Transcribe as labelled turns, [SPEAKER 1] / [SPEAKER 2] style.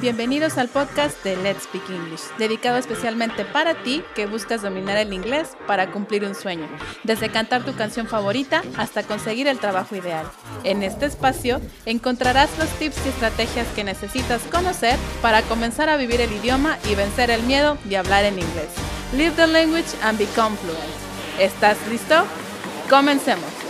[SPEAKER 1] Bienvenidos al podcast de Let's Speak English, dedicado especialmente para ti que buscas dominar el inglés para cumplir un sueño, desde cantar tu canción favorita hasta conseguir el trabajo ideal. En este espacio encontrarás los tips y estrategias que necesitas conocer para comenzar a vivir el idioma y vencer el miedo de hablar en inglés. Live the language and become fluent. ¿Estás listo? Comencemos.